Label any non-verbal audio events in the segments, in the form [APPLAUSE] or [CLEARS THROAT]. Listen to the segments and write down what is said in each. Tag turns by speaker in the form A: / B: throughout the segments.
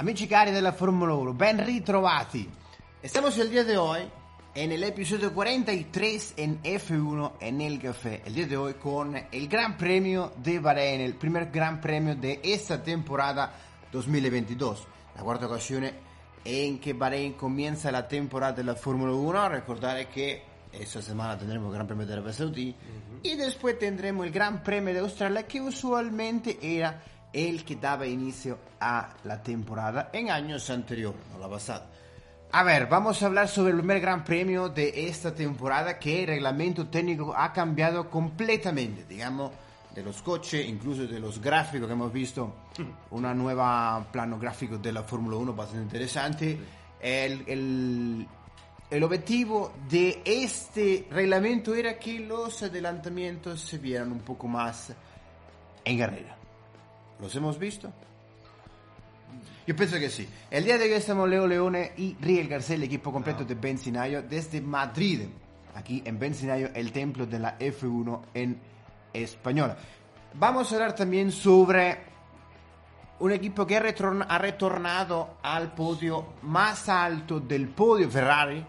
A: Amici cari della Formula 1, ben ritrovati. Estamos el día de hoy en el episodio 43 en F1 en el café. El día de hoy con el Gran Premio de Bahrein, el primer Gran Premio de esta temporada 2022. La cuarta ocasión en que Bahrein comienza la temporada de la Fórmula 1. Recordar que esta semana tendremos el Gran Premio de Arabia Saudí y después tendremos el Gran Premio de Australia que usualmente era el que daba inicio a la temporada en años anteriores, no la pasada. A ver, vamos a hablar sobre el primer gran premio de esta temporada que el reglamento técnico ha cambiado completamente, digamos, de los coches, incluso de los gráficos que hemos visto, [LAUGHS] una nueva plano gráfico de la Fórmula 1 bastante interesante. El, el, el objetivo de este reglamento era que los adelantamientos se vieran un poco más en carrera. ¿Los hemos visto? Yo pienso que sí. El día de hoy estamos Leo Leone y Riel García, el equipo completo de Benzinayo, desde Madrid, aquí en Benzinayo, el templo de la F1 en español. Vamos a hablar también sobre un equipo que ha, retorn ha retornado al podio más alto del podio Ferrari,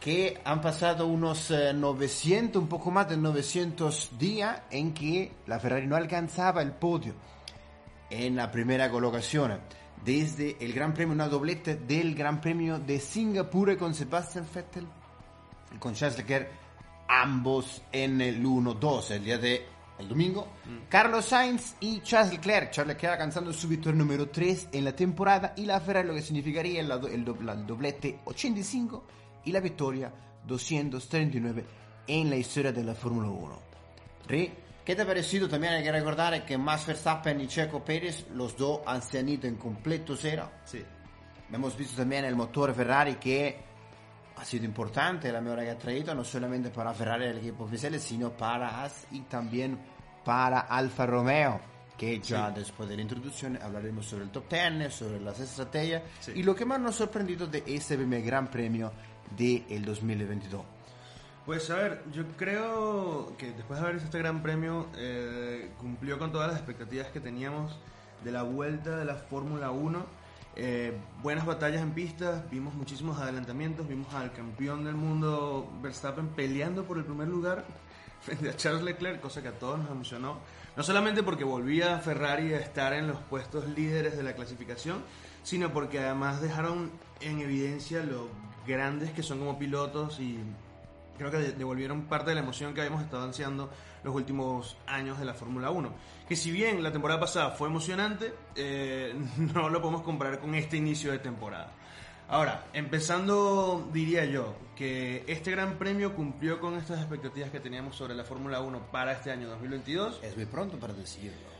A: que han pasado unos eh, 900, un poco más de 900 días en que la Ferrari no alcanzaba el podio en la primera colocación desde el Gran Premio, una doblete del Gran Premio de Singapur con Sebastian Vettel y con Charles Leclerc, ambos en el 1-2, el día de el domingo. Mm. Carlos Sainz y Charles Leclerc, Charles Leclerc alcanzando su victoria número 3 en la temporada y la Ferrari lo que significaría el, el, el doblete 85 y la victoria 239 en la historia de la Fórmula 1. Re ¿Qué te ha parecido? También hay que recordar que Max Verstappen y Checo Pérez, los dos han salido en completo cero.
B: Sí.
A: Hemos visto también el motor Ferrari que ha sido importante, la mejora que ha traído, no solamente para Ferrari el equipo oficial, sino para Haas y también para Alfa Romeo. Que ya sí. después de la introducción hablaremos sobre el top 10, sobre las estrategias sí. y lo que más nos ha sorprendido de este primer Gran Premio del de 2022.
B: Pues a ver, yo creo que después de haber visto este gran premio, eh, cumplió con todas las expectativas que teníamos de la vuelta de la Fórmula 1. Eh, buenas batallas en pistas, vimos muchísimos adelantamientos, vimos al campeón del mundo Verstappen peleando por el primer lugar [LAUGHS] frente a Charles Leclerc, cosa que a todos nos emocionó. No solamente porque volvía Ferrari a estar en los puestos líderes de la clasificación, sino porque además dejaron en evidencia lo grandes que son como pilotos y creo que devolvieron parte de la emoción que habíamos estado ansiando los últimos años de la Fórmula 1. Que si bien la temporada pasada fue emocionante, eh, [LAUGHS] no lo podemos comparar con este inicio de temporada. Ahora, empezando, diría yo, que este gran premio cumplió con estas expectativas que teníamos sobre la Fórmula 1 para este año 2022.
A: Es muy pronto para decirlo.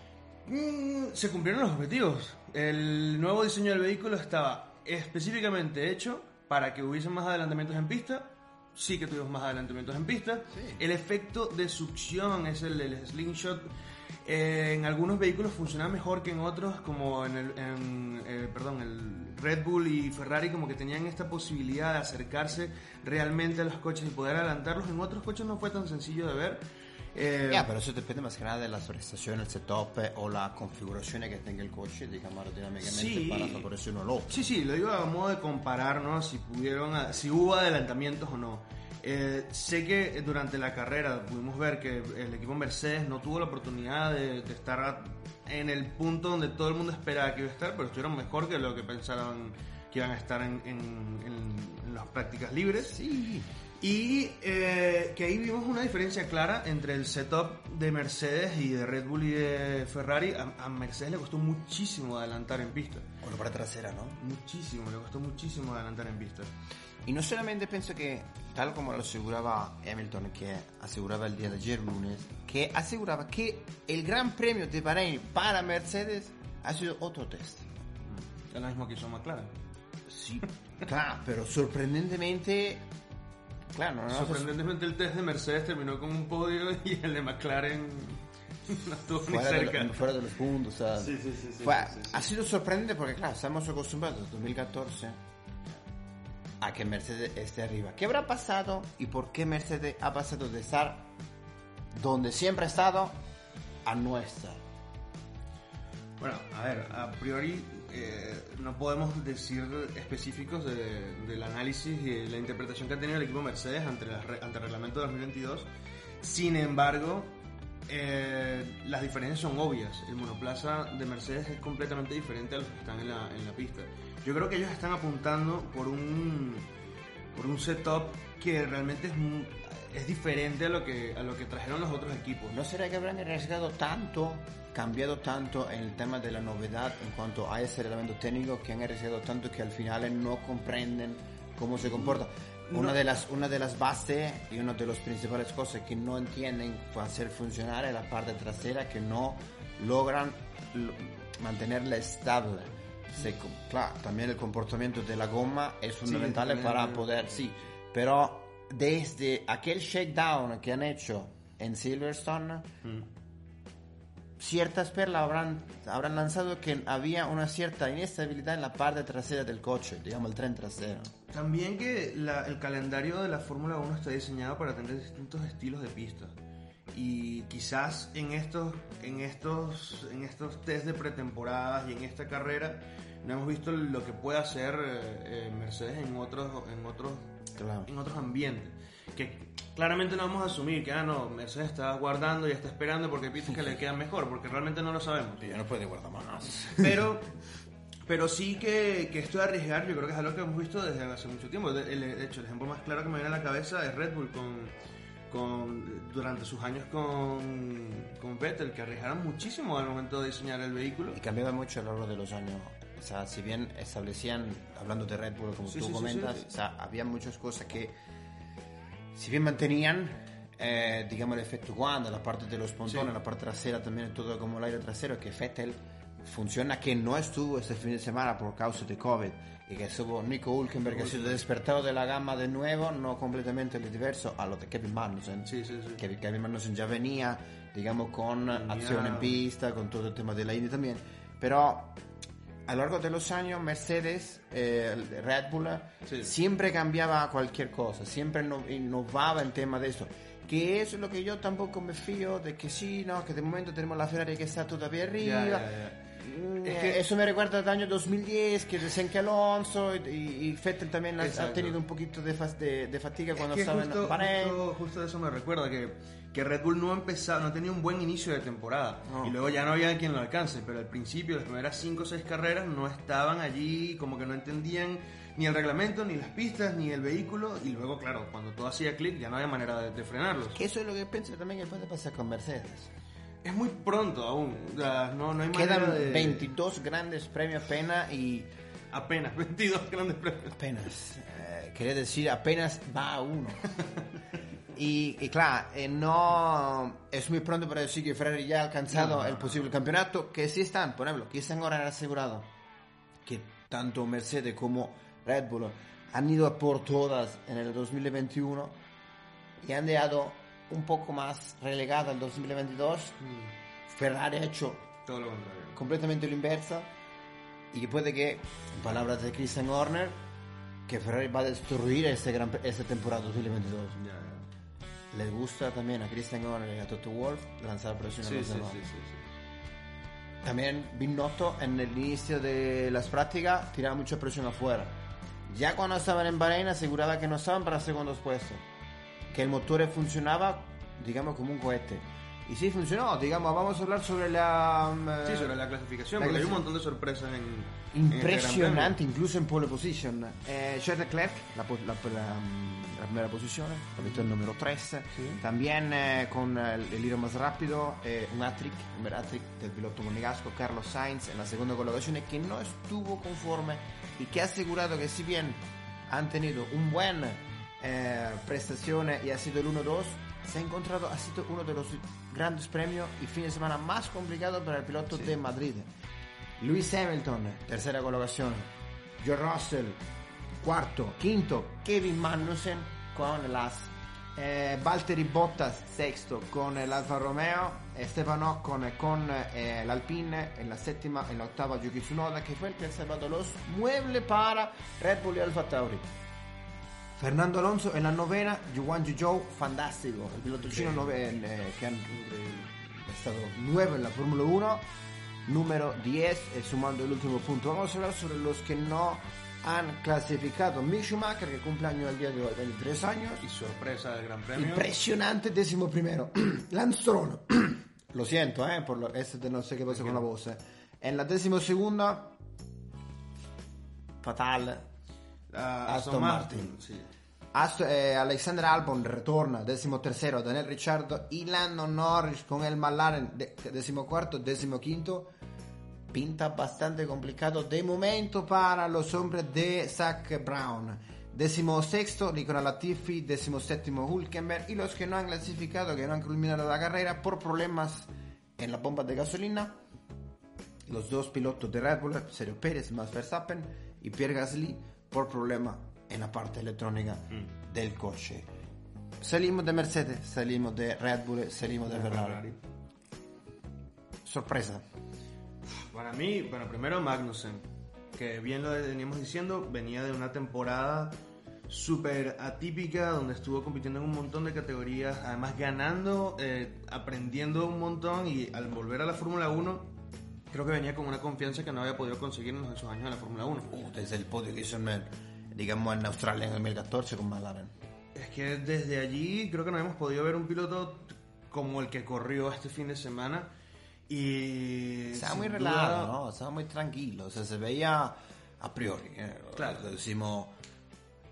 B: Mm, se cumplieron los objetivos. El nuevo diseño del vehículo estaba específicamente hecho para que hubiese más adelantamientos en pista, sí que tuvimos más adelantamientos en pista.
A: Sí.
B: El efecto de succión es el, el slingshot. Eh, en algunos vehículos funciona mejor que en otros, como en el, en, eh, perdón, el Red Bull y Ferrari, como que tenían esta posibilidad de acercarse realmente a los coches y poder adelantarlos. En otros coches no fue tan sencillo de ver.
A: Eh, yeah, pero eso depende más que nada de las prestaciones, el setup o la configuración que tenga el coche, digamos, aerodinámicamente
B: sí,
A: para favorecer uno al otro.
B: Sí, sí, lo digo a modo de comparar, ¿no? Si pudieron, si hubo adelantamientos o no. Eh, sé que durante la carrera pudimos ver que el equipo Mercedes no tuvo la oportunidad de, de, estar en el punto donde todo el mundo esperaba que iba a estar, pero estuvieron mejor que lo que pensaron que iban a estar en, en, en, en las prácticas libres.
A: Sí.
B: Y eh, que ahí vimos una diferencia clara entre el setup de Mercedes y de Red Bull y de Ferrari. A, a Mercedes le costó muchísimo adelantar en pista.
A: Con la parte trasera, ¿no?
B: Muchísimo, le costó muchísimo adelantar en pista.
A: Y no solamente pienso que, tal como lo aseguraba Hamilton, que aseguraba el día de ayer lunes, que aseguraba que el Gran Premio de Bahrein para Mercedes ha sido otro test.
B: Es lo mismo que hizo McLaren.
A: Sí, [LAUGHS] claro, pero sorprendentemente Claro, no,
B: Sorprendentemente el test de Mercedes terminó con un podio [LAUGHS] y el de McLaren no estuvo
A: fuera
B: ni cerca.
A: De lo, fuera de los puntos, o sea,
B: sí, sí, sí, sí,
A: fue,
B: sí, sí
A: Ha sido sorprendente porque, claro, estamos acostumbrados 2014 a que Mercedes esté arriba. ¿Qué habrá pasado y por qué Mercedes ha pasado de estar donde siempre ha estado a no estar?
B: Bueno, a ver, a priori eh, no podemos decir específicos de- del análisis y la interpretación que ha tenido el equipo Mercedes ante, la ante el reglamento de 2022. Sin embargo, eh, las diferencias son obvias. El monoplaza de Mercedes es completamente diferente a los que están en la, pista. Yo creo que ellos están apuntando por un, por un setup que realmente es, es diferente a lo, que, a lo que trajeron los otros equipos.
A: ¿No será que habrán arriesgado tanto, cambiado tanto en el tema de la novedad en cuanto a ese reglamento técnico que han arriesgado tanto que al final no comprenden cómo se comporta? Una,
B: No.
A: de las, una de las bases y una de las principales cosas que no entienden para hacer funcionar es la parte trasera que no logran lo- mantenerla estable. Claro, también el comportamiento de la goma es fundamental
B: también,
A: para poder, sí, pero desde aquel shakedown que han hecho en Silverstone, ciertas perlas habrán, habrán lanzado que había una cierta inestabilidad en la parte trasera del coche, digamos el tren trasero.
B: También que la- el calendario de la Fórmula 1 está diseñado para tener distintos estilos de pista. Y quizás en estos, en estos, en estos test de pretemporadas y en esta carrera no hemos visto lo que puede hacer eh, eh, Mercedes en otros, en otros,
A: Claro.
B: en otros ambientes. Que claramente no vamos a asumir que ah no, Mercedes está guardando y está esperando porque pistas que le quedan mejor, porque realmente no lo sabemos.
A: Ya no puede guardar más.
B: Pero, pero sí que, que esto de arriesgar, yo creo que es algo que hemos visto desde hace mucho tiempo. De, de hecho, el ejemplo más claro que me viene a la cabeza es Red Bull con, con durante sus años con, con Vettel, que arriesgaron muchísimo al momento de diseñar el vehículo.
A: Y cambiaba mucho a lo largo de los años. O sea, si bien establecían, hablando de Red Bull, como
B: Sí,
A: tú
B: sí,
A: comentas,
B: sí.
A: o sea, había muchas cosas que, si bien mantenían, eh, digamos, el efecto Wanda, la parte de los pontones, la parte trasera también, todo como el aire trasero, que Vettel funciona, que no estuvo este fin de semana por causa de COVID, y que estuvo Nico Hulkenberg, que ha sido despertado de la gama de nuevo, no completamente diverso a lo de Kevin Magnussen. Que Kevin Magnussen ya venía, digamos, con
B: Venía-
A: acción en pista, con todo el tema de la Indy también. Pero a lo largo de los años, Mercedes, eh, Red Bull,
B: Sí.
A: siempre cambiaba cualquier cosa, siempre no- innovaba en tema de eso. Que eso es lo que yo tampoco me fío de que sí, no, que de momento tenemos la Ferrari que está todavía arriba. Mm,
B: Es
A: eh,
B: que-
A: eso me recuerda al año 2010 que decían que Alonso y, y- Vettel también ha- ha
B: Exacto.
A: tenido un poquito de, fas- de, de fatiga cuando
B: Es que
A: estaba
B: justo,
A: en Bahrein.
B: justo, justo eso me recuerda que, que Red Bull no ha empezado, no tenía un buen inicio de temporada
A: No.
B: y luego ya no había quien lo alcance, pero al principio, las primeras 5 o 6 carreras no estaban allí, como que no entendían ni el reglamento, ni las pistas, ni el vehículo y luego, claro, cuando todo hacía clic ya no había manera de, de frenarlos.
A: Que eso es lo que pienso también que puede pasar con Mercedes.
B: Es muy pronto aún, o sea, no, no hay
A: Quedan
B: manera de...
A: 22 grandes premios apenas y
B: Apenas, [LAUGHS] 22 grandes premios.
A: apenas, eh, quería decir apenas va a uno. [LAUGHS] y, y claro, eh, no es muy pronto para decir que Ferrari ya ha alcanzado
B: No, no,
A: el posible campeonato, que sí están, por ejemplo, que están ahora asegurado que tanto Mercedes como Red Bull han ido a por todas en el 2021 y han dejado un poco más relegada el 2022. Ferrari ha hecho
B: Todo lo contrario.
A: completamente lo inverso y puede que, en palabras de Christian Horner, que Ferrari va a destruir este gran, esta temporada 2022.
B: Ya, ya.
A: Les gusta también a Christian Horner y a Toto Wolff lanzar presión a
B: Sí,
A: los
B: sí,
A: demás.
B: sí.
A: También Binotto en el inicio de las prácticas tiraba mucha presión afuera. Ya cuando estaban en Bahrein aseguraba que no estaban para segundos puestos. Que el motor funcionaba, digamos, como un cohete. Y sí funcionó, digamos, vamos a hablar sobre la...
B: Sí,
A: eh,
B: sobre la clasificación,
A: la
B: porque hay un montón de sorpresas en. en
A: Impresionante, incluso en pole position. Eh, Charles Leclerc, la, la- la, mm, la primera posición, la victoria número 3. También eh, con el, el giro más rápido, eh, un hat-trick, un hat-trick del piloto monegasco Carlos Sainz en la segunda colocación, que no estuvo conforme y que ha asegurado que si bien han tenido un buen eh, prestación y ha sido el 1-2, se ha encontrado, ha sido uno de los grandes premios y fin de semana más complicado para el piloto de Madrid. Lewis Hamilton, tercera colocación. George Russell, cuarto. Quinto, Kevin Magnussen con las eh, Valtteri Bottas, sexto con el Alfa Romeo. Esteban Ocon con eh, el Alpine en la séptima, en la octava Yuki Tsunoda, que fue el que ha salvado los muebles para Red Bull y Alfa Tauri. Fernando Alonso en la novena, Yuan Zhou, fantástico, el piloto chino nove- eh, que han ha estado nuevo en la Fórmula 1. número 10, eh, sumando el último punto. Vamos a hablar sobre los que no han clasificado. Mick Schumacher, que cumple año el día de hoy, 23 años.
B: Y sorpresa del Gran Premio.
A: Impresionante, décimo primero. [CLEARS THROAT] Lance Stroll. [CLEARS THROAT] lo siento, eh, por lo, este no sé qué pasa con la voz. eh. En la décimo segunda, fatal. Aston Martin. Ast- eh, Alexander Albon retorna, décimo tercero, Daniel Ricciardo y Lando Norris con el McLaren, de- cuarto, quinto. Pinta bastante complicado de momento para los hombres de Zach Brown. Décimo sexto, Nicola Latifi, décimo séptimo, Hulkenberg y los que no han clasificado, que no han culminado la carrera por problemas en la bomba de gasolina. Los dos pilotos de Red Bull, Sergio Pérez, Max Verstappen y Pierre Gasly, por problema en la parte electrónica del coche. Salimos de Mercedes, salimos de Red Bull, salimos de Ferrari. Sorpresa.
B: Para mí, bueno, primero Magnussen, que bien lo veníamos diciendo, venía de una temporada súper atípica donde estuvo compitiendo en un montón de categorías, además ganando, eh, aprendiendo un montón y al volver a la Fórmula 1, creo que venía con una confianza que no había podido conseguir en esos años en la Fórmula 1.
A: Uh, desde el podio que hizo en, digamos, en Australia en el 2014 con McLaren.
B: Es que desde allí creo que no hemos podido ver un piloto como el que corrió este fin de semana. Y.
A: Estaba muy
B: duda-
A: relajado, ¿no? Estaba muy tranquilo. O sea, se veía a priori, eh,
B: Claro.
A: lo decimos,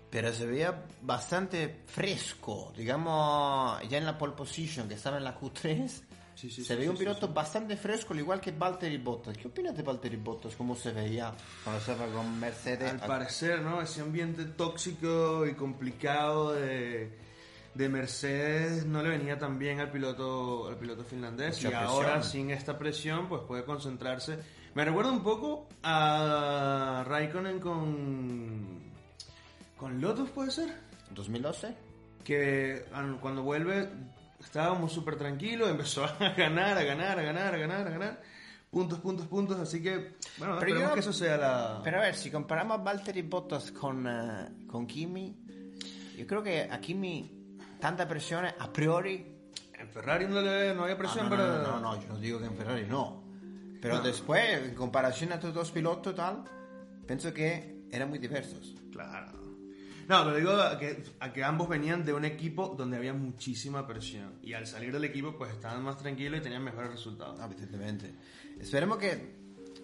A: pero se veía bastante fresco. Digamos, ya en la pole position, que estaba en la Q3, Se veía un
B: sí.
A: bastante fresco, al igual que Valtteri Bottas. ¿Qué opinas de Valtteri Bottas? ¿Cómo se veía cuando estaba con Mercedes?
B: Al parecer, ¿no? Ese ambiente tóxico y complicado de, de Mercedes no le venía tan bien al piloto, al piloto finlandés.
A: Mucha
B: y ahora, sin esta presión, pues puede concentrarse. Me recuerda un poco a Raikkonen con. con Lotus, ¿puede ser?
A: 2012.
B: que ah, cuando vuelve estábamos súper tranquilos, empezó a [LAUGHS] ganar, a ganar, a ganar, a ganar, a ganar, puntos, puntos, puntos, así que, bueno,
A: Pero
B: esperemos
A: yo-
B: que eso sea la...
A: Pero a ver, si comparamos a Valtteri Bottas con, eh, con Kimi, yo creo que a Kimi tanta presión a priori
B: En Ferrari no, le, no había presión,
A: Ah, no,
B: pero...
A: no, no, no, yo no digo que en Ferrari no. Pero después, en comparación a estos dos pilotos tal, pienso que eran muy diversos.
B: Claro. No, lo digo a que, a que ambos venían de un equipo donde había muchísima presión. Y al salir del equipo, pues estaban más tranquilos y tenían mejores resultados.
A: Evidentemente. Esperemos que,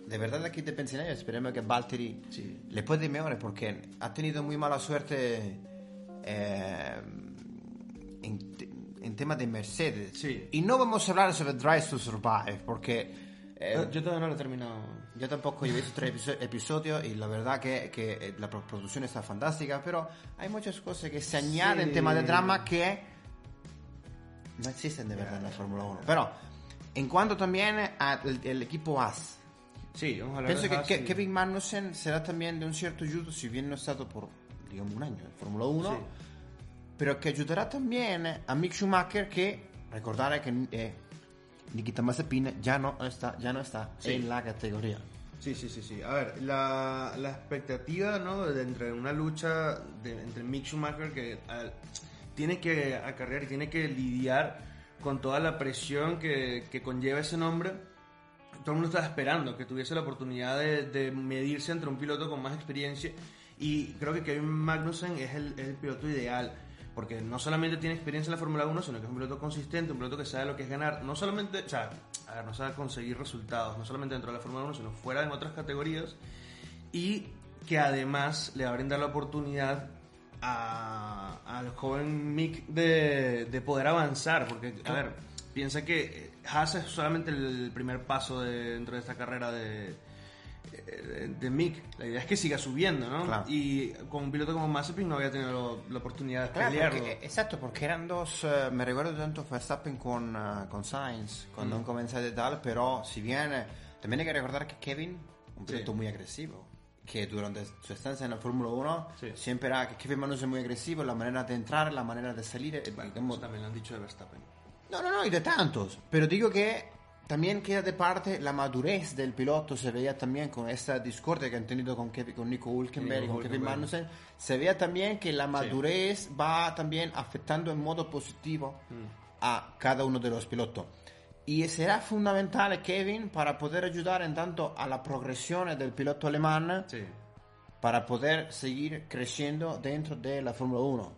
A: de verdad aquí de Pensilvania, esperemos que Valtteri
B: Sí.
A: le puede mejor porque ha tenido muy mala suerte eh, en, te- en tema de Mercedes.
B: Sí.
A: Y no vamos a hablar sobre Drive to Survive porque... eh,
B: Yo todavía no lo he terminado.
A: Yo tampoco he visto tres episo- episodios y la verdad que, que eh, la pro- producción está fantástica, pero hay muchas cosas que se añaden en tema de drama que no existen de verdad en la Fórmula 1. Pero en cuanto también al equipo AS,
B: Sí, vamos a hablar
A: pienso
B: de
A: que
B: y-
A: Kevin Magnussen será también de un cierto ayudo, si bien no ha estado por, digamos, un año en Fórmula 1,
B: Sí.
A: pero que ayudará también a Mick Schumacher que, recordar que eh, Nikita Mazepin ya no está, ya no está
B: Sí.
A: en la categoría.
B: Sí, sí, sí, sí. A ver, la, la expectativa, ¿no? De entre una lucha de- entre Mick Schumacher que al- tiene que acarrear y tiene que lidiar con toda la presión que, que conlleva ese nombre. Todo el mundo estaba esperando que tuviese la oportunidad de, de medirse entre un piloto con más experiencia y creo que Kevin Magnussen es el, es el piloto ideal porque no solamente tiene experiencia en la Fórmula 1, sino que es un piloto consistente, un piloto que sabe lo que es ganar, no solamente, o sea, no sabe conseguir resultados, no solamente dentro de la Fórmula 1, sino fuera en otras categorías, y que además le va a brindar la oportunidad al joven Mick de, de poder avanzar, porque, a ver, piensa que Haas es solamente el primer paso de- dentro de esta carrera de, eh, de Mick. La idea es que siga subiendo, ¿no?
A: Claro.
B: Y con un piloto como Mazepin no había tenido la oportunidad de
A: Claro,
B: pelearlo.
A: porque- exacto, porque eran dos, eh, me recuerdo tanto Verstappen con, eh, con Sainz, cuando han comenzado y tal, pero si bien eh, también hay que recordar que Kevin, un piloto
B: Sí.
A: muy agresivo, que durante su estancia en la Fórmula 1
B: Sí.
A: siempre era que Kevin Magnussen es muy agresivo, la manera de entrar, la manera de salir, eh,
B: Bueno,
A: digamos-
B: eso también lo han dicho de Verstappen.
A: no, no, no, y de tantos. Pero digo que también queda de parte la madurez del piloto. Se veía también con esta discordia que han tenido con, Kevin, con Nico Hulkenberg y con Kevin. Magnussen. Se veía también que la madurez va también afectando en modo positivo
B: Mm.
A: a cada uno de los pilotos. y será fundamental Kevin para poder ayudar en tanto a la progresión del piloto alemán
B: Sí.
A: para poder seguir creciendo dentro de la Fórmula 1.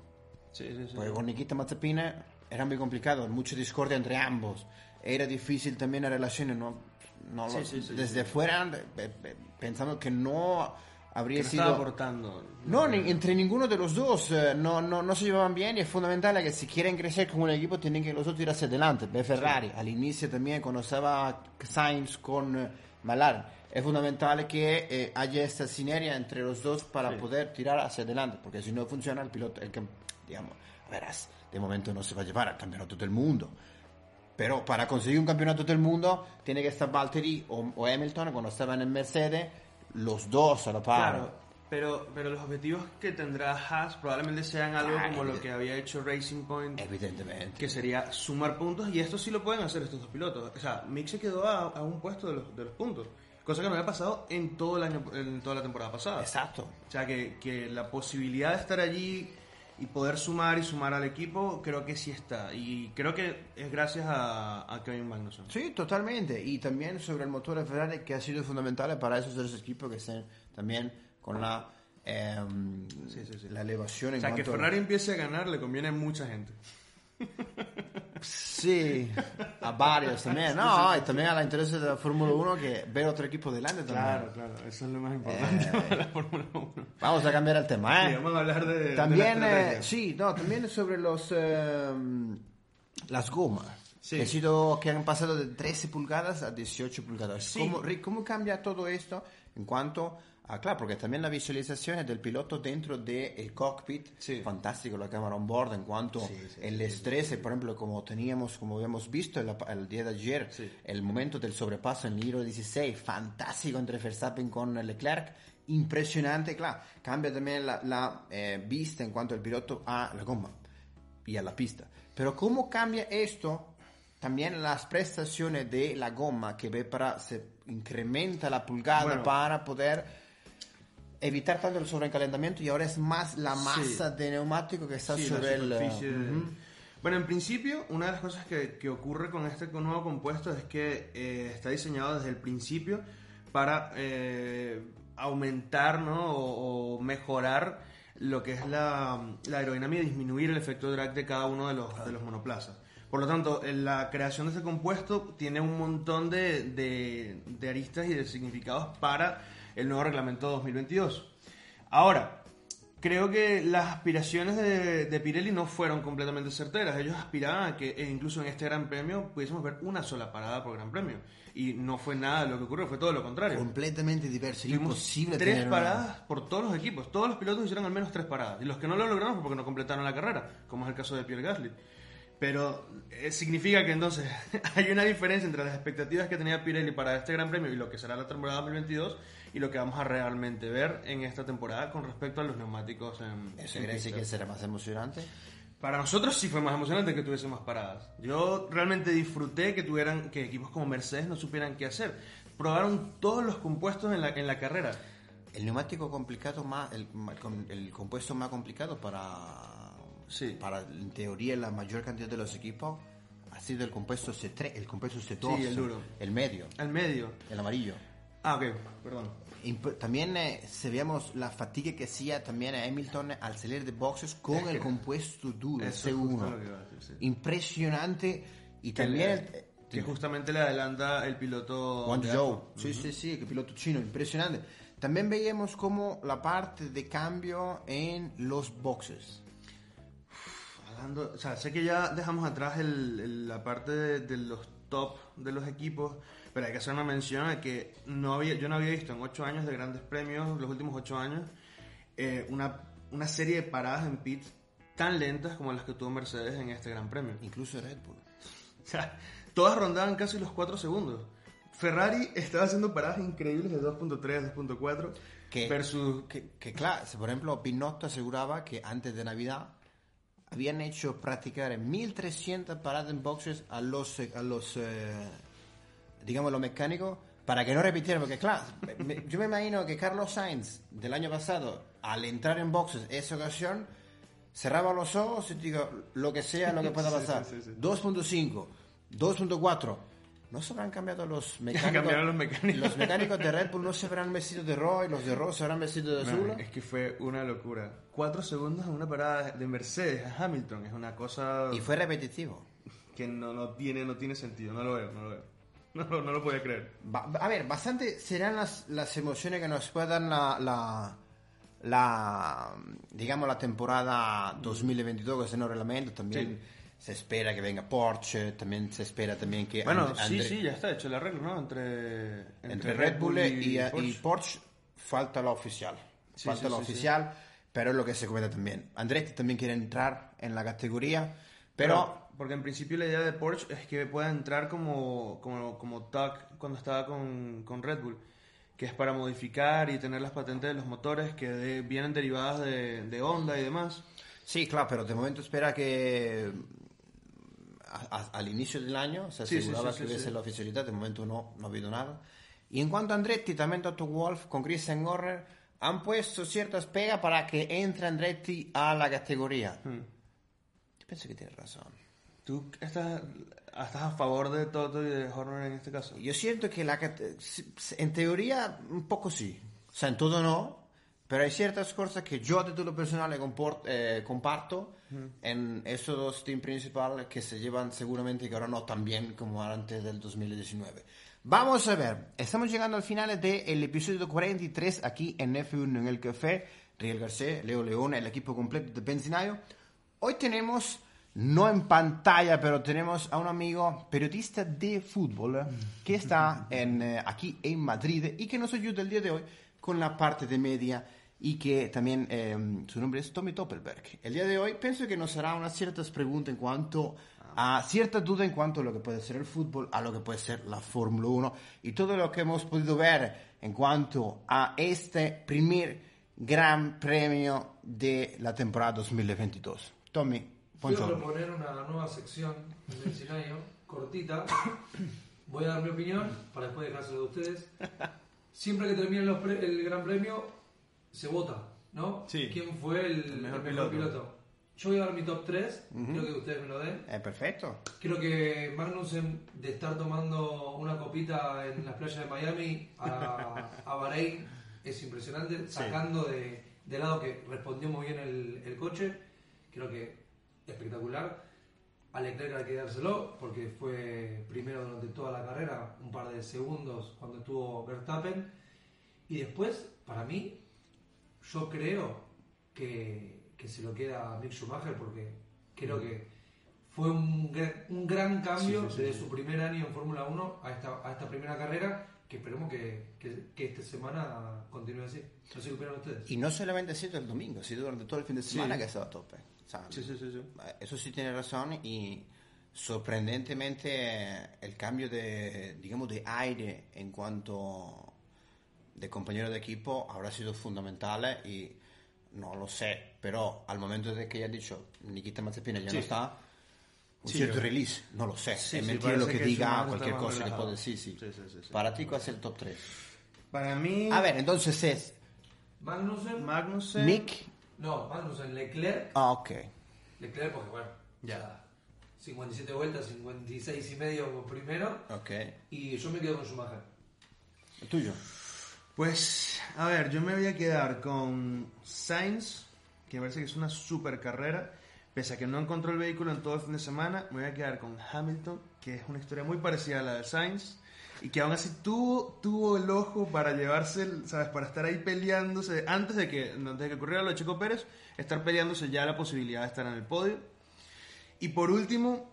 B: Sí, sí, sí.
A: Porque con Nikita Mazepin era muy complicado, mucha discordia entre ambos. Era difícil también la relación, no, no
B: Sí,
A: lo-
B: sí, sí.
A: desde fuera pensando que no habría
B: Que no
A: sido...
B: aportando.
A: No, ni- entre ninguno de los dos eh, no, no, no se llevaban bien y es fundamental que si quieren crecer como un equipo tienen que los otros ir hacia adelante. Ve Ferrari, al inicio también cuando estaba Sainz con eh, Malar, es fundamental que eh, haya esta sinergia entre los dos para poder tirar hacia adelante, porque si no funciona el piloto, el que, digamos, verás, de momento no se va a llevar al campeonato del mundo. Pero para conseguir un campeonato del mundo tiene que estar Valtteri o, o Hamilton cuando estaban en Mercedes, los dos a la par.
B: Claro, pero, pero los objetivos que tendrá Haas probablemente sean algo
A: Claro.
B: como lo que había hecho Racing Point,
A: Evidentemente.
B: que sería sumar puntos, y esto sí lo pueden hacer estos dos pilotos. O sea, Mick se quedó a, a un puesto de los, de los puntos, cosa que no había pasado en todo el año, en toda la temporada pasada.
A: Exacto.
B: O sea, que, que la posibilidad de estar allí y poder sumar y sumar al equipo, creo que sí está. Y creo que es gracias a, a Kevin Magnussen.
A: Sí, totalmente. Y también sobre el motor de Ferrari que ha sido fundamental para esos dos equipos que estén también con la, em,
B: Sí, sí, sí.
A: la elevación
B: O
A: en
B: sea, que Ferrari empiece a ganar le conviene a mucha gente. [LAUGHS]
A: Sí, a varios también. No, y también a la interés de la Fórmula 1 que ver otro equipo delante también.
B: claro, eso es lo más importante para la Fórmula 1.
A: Vamos a cambiar el tema,
B: Sí,
A: ¿eh?
B: vamos a hablar de. de
A: También,
B: la
A: eh, sí, no, también sobre los em, las gomas.
B: Sí.
A: Sido, que han pasado de 13 pulgadas a 18 pulgadas.
B: Sí.
A: ¿Cómo, Rick, ¿Cómo cambia todo esto en cuanto a, claro, porque también la visualización del piloto dentro del cockpit,
B: Sí.
A: fantástico la cámara on board en cuanto
B: Sí, sí,
A: el estrés, por ejemplo, como teníamos, como habíamos visto el, el día de ayer, el momento del sobrepaso en el Giro 16, fantástico entre Verstappen con Leclerc, impresionante, claro, cambia también la, la, eh, vista en cuanto al piloto a la goma y a la pista. Pero ¿cómo cambia esto? También las prestaciones de la goma que ve para, se incrementa la pulgada
B: Bueno.
A: para poder evitar tanto el sobrecalentamiento y ahora es más la
B: Sí.
A: masa de neumático que está
B: Sí,
A: sobre el...
B: de-
A: Ujú.
B: Bueno, en principio, una de las cosas que, que ocurre con este nuevo compuesto es que eh, está diseñado desde el principio para eh, aumentar ¿no? o, o mejorar lo que es la, la aerodinámica y disminuir el efecto drag de cada uno de los, de los monoplazas. Por lo tanto, en la creación de este compuesto tiene un montón de, de- de aristas y de significados para el nuevo reglamento 2022. Ahora, creo que las aspiraciones de, de Pirelli no fueron completamente certeras. Ellos aspiraban a que e incluso en este Gran Premio pudiésemos ver una sola parada por Gran Premio. Y no fue nada lo que ocurrió, fue todo lo contrario.
A: completamente diverso,
B: Tuvimos
A: imposible
B: tres
A: tener una-
B: paradas por todos los equipos. Todos los pilotos hicieron al menos tres paradas. Y los que no lo lograron fue porque no completaron la carrera, como es el caso de Pierre Gasly. Pero eh, significa que entonces [LAUGHS] hay una diferencia entre las expectativas que tenía Pirelli para este Gran Premio y lo que será la temporada 2022 y lo que vamos a realmente ver en esta temporada con respecto a los neumáticos en
A: ¿Eso quiere decir que será más emocionante?
B: Para nosotros sí fue más emocionante que tuviésemos paradas. Yo realmente disfruté que tuvieran que equipos como Mercedes no supieran qué hacer. Probaron todos los compuestos en la, en la carrera.
A: El neumático complicado más, el, el compuesto más complicado para,
B: Sí.
A: para en teoría la mayor cantidad de los equipos ha sido el compuesto C3, el compuesto C2,
B: Sí, el duro.
A: el medio,
B: Al medio.
A: el amarillo.
B: Ah, ok, perdón.
A: También eh, sabíamos la fatiga que hacía también a Hamilton al salir de boxes con
B: Es
A: el compuesto duro, el
B: Eso es justo lo
A: C1.
B: que iba a decir, sí.
A: Impresionante y
B: Que
A: también el- eh,
B: que justamente le adelanta el piloto
A: Guangzhou.
B: de
A: Sí, sí, sí, que piloto chino, impresionante. También veíamos como la parte de cambio en los boxes.
B: Hablando, o sea, sé que ya dejamos atrás el- el- la parte de, de los top de los equipos, pero hay que hacer una mención a que no había, yo no había visto en ocho años de grandes premios, los últimos ocho años, eh, una, una serie de paradas en pit tan lentas como las que tuvo Mercedes en este gran premio.
A: Incluso Red Bull. [LAUGHS]
B: O sea, todas rondaban casi los cuatro segundos. Ferrari estaba haciendo paradas increíbles de 2.3, 2.4
A: Que,
B: versus
A: que, que, claro, por ejemplo Pinotto aseguraba que antes de Navidad habían hecho practicar 1300 paradas en boxes a los, a los eh, digamos, los mecánicos para que no repitieran, porque claro, me- yo me imagino que Carlos Sainz del año pasado, al entrar en boxes esa ocasión, cerraba los ojos y digo, lo que sea, lo que pueda [LAUGHS] pasar.
B: sí, sí, sí.
A: 2.5, 2.4, ¿No se habrán cambiado los [LAUGHS] mecánicos?
B: los mecánicos.
A: Los mecánicos de Red Bull no se habrán vestido de rojo y los de rojo se habrán vestido de azul.
B: Es que fue una locura. Cuatro segundos en una parada de Mercedes a Hamilton es una cosa
A: Y fue repetitivo.
B: que no, no, tiene, no tiene sentido. No lo veo, no lo veo. No, lo- no lo podía creer.
A: Ba- a ver, bastante serán las, las emociones que nos puede dar la, la, la, digamos, la temporada 2022 con ese nuevo reglamento. También se espera que venga Porsche, también se espera también que
B: Bueno,
A: And-
B: sí,
A: Andre-
B: sí, ya está hecho el arreglo, ¿no? Entre,
A: entre Red Bull y, y
B: Porsche.
A: Porsche falta la oficial.
B: Sí,
A: falta
B: sí,
A: la
B: sí, sí.
A: oficial, pero es lo que se comenta también. Andretti también quiere entrar en la categoría, pero...
B: Porque en principio la idea de Porsche es que pueda entrar como, como, como Tuck cuando estaba con, con Red Bull, que es para modificar y tener las patentes de los motores que de- vienen derivadas de, de Honda y demás.
A: Sí, claro, pero de momento espera que a- a- al inicio del año se
B: Sí, sí,
A: aseguraba
B: sí,
A: que
B: sí,
A: hubiese
B: sí.
A: la oficialidad, de momento no, no ha habido nada. Y en cuanto a Andretti, también Toto Wolf con Christian Horner han puesto ciertas pegas para que entre Andretti a la categoría.
B: Hmm.
A: Yo pienso que tiene razón.
B: ¿Tú estás, estás a favor de Toto y de Horner en este caso?
A: Yo siento que la en teoría un poco sí, o sea, en todo no, pero hay ciertas cosas que yo a título personal eh, comparto en esos dos teams principales que se llevan seguramente que ahora no tan bien como antes del 2019. Vamos a ver, estamos llegando al final del episodio 43 aquí en F1 en el café. Riel Garcés, Leo Leone, el equipo completo de Benzinayo. Hoy tenemos, no en pantalla, pero tenemos a un amigo periodista de fútbol que está eh, aquí en Madrid y que nos ayuda el día de hoy con la parte de media y que también eh, su nombre es Tommy Doppelberg. El día de hoy pienso que nos hará unas ciertas preguntas en cuanto a cierta duda en cuanto a lo que puede ser el fútbol, a lo que puede ser la Fórmula 1 y todo lo que hemos podido ver en cuanto a este primer gran premio de la temporada 2022. Tommy,
C: Quiero
A: buongiorno.
C: proponer una nueva sección en el escenario, cortita. Voy a dar mi opinión para después dejárselo a ustedes. Siempre que pre- el Gran Premio, se vota, ¿no?
B: Sí.
C: ¿Quién fue el,
B: El mejor
C: el mejor
B: piloto.
C: piloto? Yo voy a dar mi top 3, quiero que ustedes me lo den.
A: Eh, perfecto.
C: Creo que Magnussen, de estar tomando una copita en las playas de Miami a, a Bahrein, es impresionante, sacando de, de lado que respondió muy bien el, el coche. Creo que espectacular. A Leclerc hay que dárselo porque fue primero durante toda la carrera, un par de segundos cuando estuvo Verstappen. Y después, para mí, yo creo que, que se lo queda a Mick Schumacher porque creo que fue un, gran- un gran cambio
B: Sí, sí, sí,
C: desde su primer año en Fórmula 1 a esta, a esta primera carrera que esperemos que, que, que esta semana continúe así. No sé qué opinan ustedes.
A: Y no solamente ha sido el domingo, ha sido durante todo el fin de semana
B: Sí.
A: que ha estado a tope. O sea,
B: Sí, sí, sí, sí.
A: Eso sí tiene razón y sorprendentemente el cambio de, digamos, de aire en cuanto de compañero de equipo habrá sido fundamental y no lo sé, pero al momento de que ya ha dicho Nikita Mazepin ya
B: Sí.
A: no está, un
B: Sí,
A: cierto
B: yo-
A: release, no lo sé,
B: Sí,
A: es
B: sí,
A: mentira lo que,
B: que
A: diga, cualquier cosa que puede decir, sí.
B: Sí, sí, sí, sí.
A: Para ti, ¿cuál es el top 3?
B: Para mí,
A: A ver, entonces es
C: Magnussen.
B: Magnussen.
A: Mick,
C: no, Magnussen, Leclerc.
A: ah, ok,
C: Leclerc porque bueno,
B: Ya.
C: ya 57 vueltas, 56 y medio primero.
A: ok,
C: Y yo me quedo con Schumacher.
A: el tuyo.
B: Pues, a ver, yo me voy a quedar con Sainz, que me parece que es una super carrera. Pese a que no encontró el vehículo en todo el fin de semana, me voy a quedar con Hamilton, que es una historia muy parecida a la de Sainz. Y que aún así tuvo, tuvo el ojo para llevarse, ¿sabes? Para estar ahí peleándose, antes de que, antes de que ocurriera lo de Checo Pérez, estar peleándose ya la posibilidad de estar en el podio. Y por último,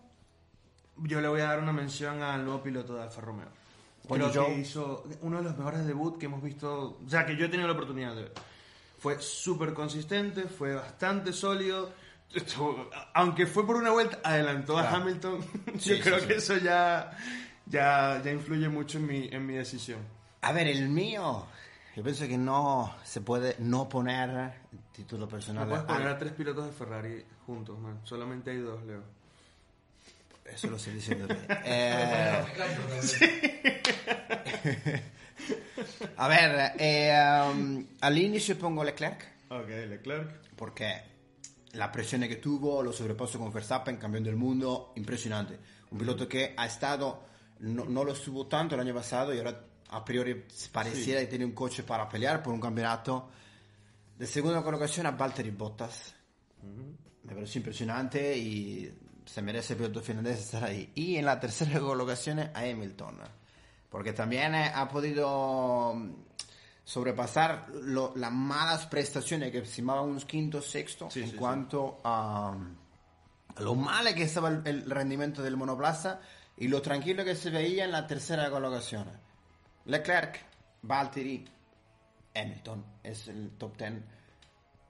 B: yo le voy a dar una mención al nuevo piloto de Alfa Romeo. Creo que hizo uno de los mejores debuts que hemos visto, o sea, que yo he tenido la oportunidad de ver. Fue súper consistente, fue bastante sólido. Aunque fue por una vuelta, adelantó a. Hamilton. [LAUGHS] Yo
A: sí,
B: creo
A: sí.
B: que eso ya, ya, ya influye mucho en mi, en mi decisión.
A: A ver, el mío, yo pienso que no se puede no poner título
B: No
A: personal.
B: puedes poner a tres pilotos de Ferrari juntos, man. Solamente hay dos, Leo.
A: Eso lo estoy diciendo. [LAUGHS] Eh, [LAUGHS] a ver, eh, um, al inicio pongo Leclerc
B: Ok, Leclerc.
A: porque la presión que tuvo, lo sobrepasó con Verstappen, cambiando el mundo, impresionante. Un piloto que ha estado no, no lo estuvo tanto el año pasado y ahora a priori pareciera que tiene un coche para pelear por un campeonato. De segunda colocación a Valtteri Bottas. Me parece impresionante y se merece el piloto finlandés estar ahí. Y en la tercera [LAUGHS] colocación a Hamilton. Porque también eh, ha podido mm, sobrepasar lo- las malas prestaciones que estimaba unos quinto, sexto
B: Sí,
A: en
B: sí,
A: cuanto a a lo mal que estaba el, el rendimiento del monoplaza y lo tranquilo que se veía en la tercera colocación. Leclerc, Valtteri, Hamilton es el top 10,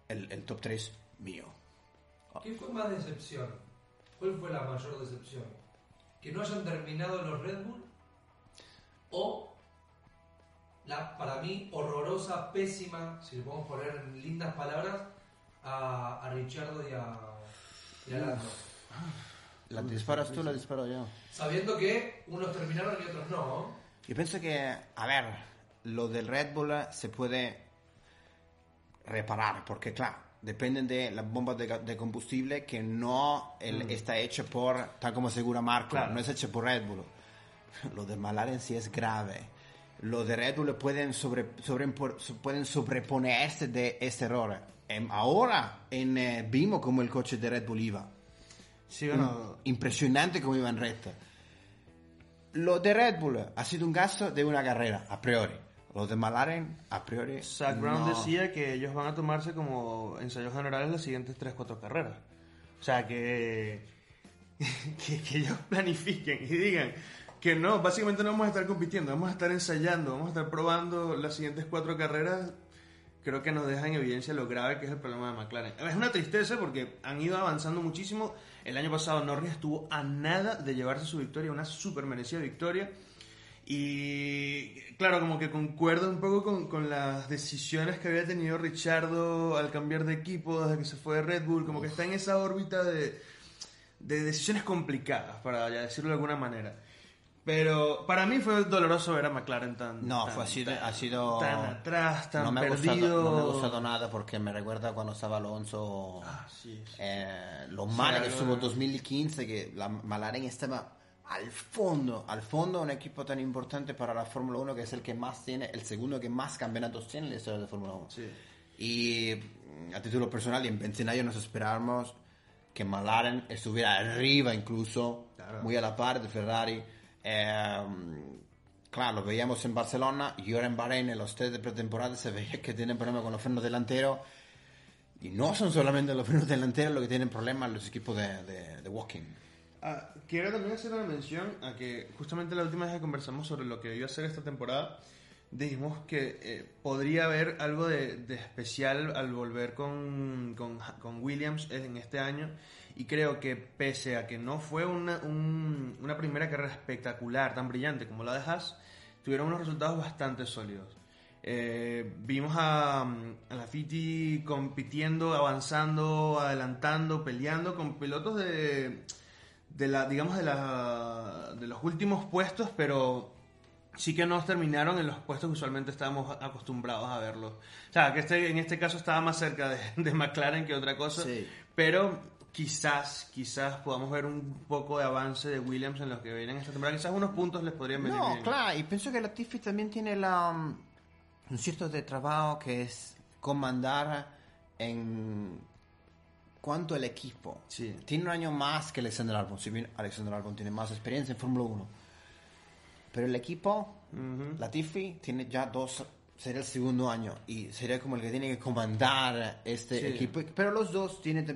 A: el, el top 3 mío.
C: ¿Qué fue más decepción? ¿Cuál fue la mayor decepción? ¿Que no hayan terminado los Red Bull? ¿O la, para mí, horrorosa, pésima, si le podemos poner en lindas palabras, a, a Richardo y a, y a Lando?
A: ¿La disparas tú la disparo yo?
C: Sabiendo que unos terminaron y otros no.
A: Yo pienso que, a ver, lo del Red Bull se puede reparar, porque claro, dependen de la bomba de, de combustible que no el- está hecha por, tal como asegura Marco,
B: Claro.
A: no es hecha por Red Bull. Lo de McLaren sí es grave. Lo de Red Bull pueden, sobre, sobre- pueden sobreponerse de este error. Em, ahora en, eh, vimos como el coche de Red Bull iba. Impresionante como iba en recta. Lo de Red Bull ha sido un gasto de una carrera, a priori. Lo de McLaren, a priori.
B: Zach Brown
A: no.
B: decía que ellos van a tomarse como ensayos generales las siguientes 3-4 carreras. O sea, que, [LAUGHS] que, que ellos planifiquen y digan que no, básicamente no vamos a estar compitiendo, vamos a estar ensayando, vamos a estar probando las siguientes cuatro carreras. Creo que nos deja en evidencia lo grave que es el problema de McLaren. Es una tristeza porque han ido avanzando muchísimo. El año pasado Norris estuvo a nada de llevarse su victoria, una súper merecida victoria. Y claro, como que concuerdo un poco con, con las decisiones que había tenido Richardo al cambiar de equipo desde que se fue de Red Bull, como que está en esa órbita de, de decisiones complicadas, para decirlo de alguna manera. Pero para mí fue doloroso ver a McLaren tan...
A: No,
B: tan-
A: fue así de-
B: tan-
A: ha sido.
B: Tan atrás, tan
A: no me, ha
B: perdido.
A: gustado, no me ha gustado nada porque me recuerda cuando estaba Alonso.
B: Ah, sí, sí.
A: eh, lo mal que
B: algo
A: estuvo
B: de-
A: 2015, que la McLaren estaba al fondo, al fondo un equipo tan importante para la Fórmula 1 que es el que más tiene, el segundo que más campeonatos tiene en la historia de Fórmula 1.
B: Sí.
A: Y a título personal y en Benzenayo nos esperábamos que McLaren estuviera arriba incluso,
B: Claro.
A: muy a la par de Ferrari. Eh, claro, lo veíamos en Barcelona y ahora en Bahrein en los test de pretemporada se veía que tienen problemas con los frenos delanteros. Y no son solamente los frenos delanteros los que tienen problemas los equipos de, walking.
B: Ah, quiero también hacer una mención a que justamente la última vez que conversamos sobre lo que iba a hacer esta temporada, dijimos que eh, podría haber algo de, de especial al volver con, con, con Williams en este año. Y creo que pese a que no fue una, un- una primera carrera espectacular, tan brillante como la de Haas, tuvieron unos resultados bastante sólidos. Eh, vimos a, a Lafiti compitiendo, avanzando, adelantando, peleando con pilotos de, de la, digamos, de, la, de los últimos puestos, pero sí que no terminaron en los puestos que usualmente estábamos acostumbrados a verlos. O sea, que este, en este caso estaba más cerca de, de McLaren que otra cosa,
A: Sí.
B: pero quizás, quizás podamos ver un poco de avance de Williams en los que vienen esta temporada. Quizás unos puntos les podrían venir
A: No,
B: bien.
A: claro, y pienso que la Tiffy también tiene la, um, un cierto de trabajo que es comandar en cuanto al equipo.
B: Sí.
A: Tiene un año más que Alexander Albon, si bien Alexander Albon tiene más experiencia en Fórmula 1. Pero el equipo,
B: Ujú.
A: la Tiffy, tiene ya dos, sería el segundo año y sería como el que tiene que comandar este
B: Sí.
A: equipo. Pero los dos tienen, que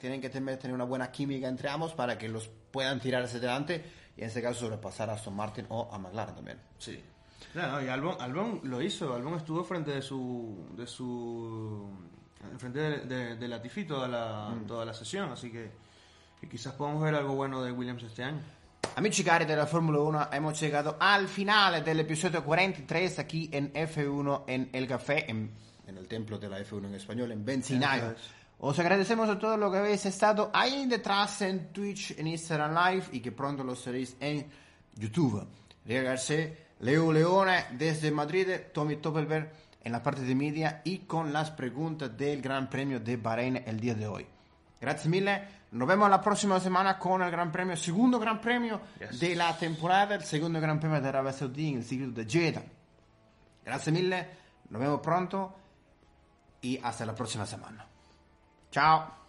A: tienen que tener, una buena química entre ambos para que los puedan tirar hacia adelante y en este caso sobrepasar a Aston Martin o a McLaren también.
B: Sí. Claro, y Albon, Albon lo hizo, Albon estuvo frente de su de su frente de, de, de Latifi toda la, toda la sesión, así que, que quizás podamos ver algo bueno de Williams este año.
A: Amici cari della Formula 1, hemos llegado al final del episodio 43 aquí en F1 en El Café, en, en el templo de la F1 en español, en Benzinayo.
B: Eso es.
A: Os agradecemos a todos los que habéis estado ahí detrás en Twitch, en Instagram Live y que pronto lo seréis en YouTube. Ragazzi, Leo Leone desde Madrid, Tommy Toppelberg en la parte de media y con las preguntas del Gran Premio de Bahrein el día de hoy. Grazie mille. Nos vemos la prossima settimana con il Gran Premio, secondo Gran Premio
B: yes.
A: della temporada, il secondo Gran Premio dell'Arabia Saudita, il ciclo di Jeddah. Grazie mille, nos vemos pronto y hasta la prossima settimana. Ciao.